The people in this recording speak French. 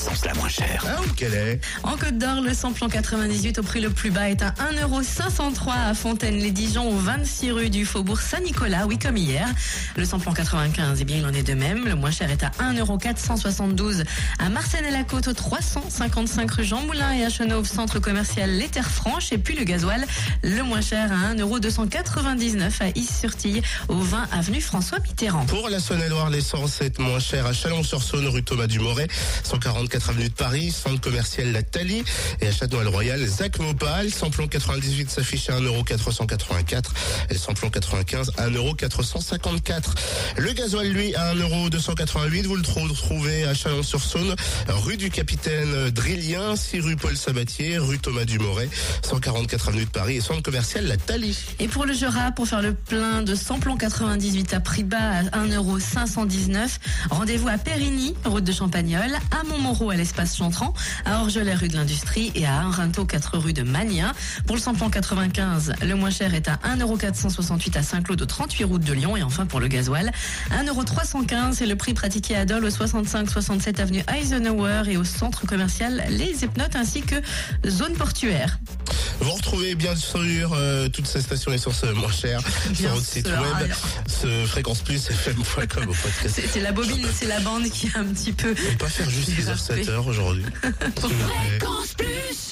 l'essence la moins chère. Ah, où qu'elle est? En Côte d'Or, le samplon 98 au prix le plus bas est à 1,503€ à Fontaine-les-Dijon, au 26 rue du Faubourg Saint-Nicolas, oui comme hier. Le samplon 95, eh bien il en est de même. Le moins cher est à 1,472€ à Marseille-la-Côte, au 355 rue Jean Moulin et à Chenauve, centre commercial Les Terres Franches. Et puis le gasoil, le moins cher à 1,299€ à Is-sur-Tille, au 20 avenue François Mitterrand. Pour la Saône-et-Loire, l'essence est moins chère à Chalon-sur-Saône, rue Thomas Dumoret, 144 avenue de Paris, centre commercial La Thalie et à Château-Royal, Zach Mopal. Samplon 98 s'affiche à 1,484€ et samplon 95 à 1,454€. Le gasoil, lui, à 1,288€. Vous le trouvez à Chalon-sur-Saône, rue du Capitaine Drillien, 6 rue Paul Sabatier, rue Thomas Dumoret, 144 avenue de Paris et centre commercial La Thalie. Et pour le Jura, pour faire le plein de samplon 98 à prix bas à 1,519€, rendez-vous à Périgny, route de Champagnole, à Montmoreau à l'espace Chantran, à Orgelet rue de l'Industrie et à Arinto 4 rue de Magnin. Pour le samplon 95, le moins cher est à 1,468€ à Saint-Claude, au 38 route de Lyon. Et enfin pour le gasoil, 1,315€ c'est le prix pratiqué à Dole au 65-67 avenue Eisenhower et au centre commercial Les Epnotes ainsi que zone portuaire. Vous retrouvez bien sûr euh, toutes ces stations essence moins chères sur notre site web, ce fréquence plus fm.com au podcast. C'est c'est la bobine, c'est la bande qui est un petit peu... On peut pas faire juste les Zappé. offsetters aujourd'hui. s'il vous plaît. Fréquence plus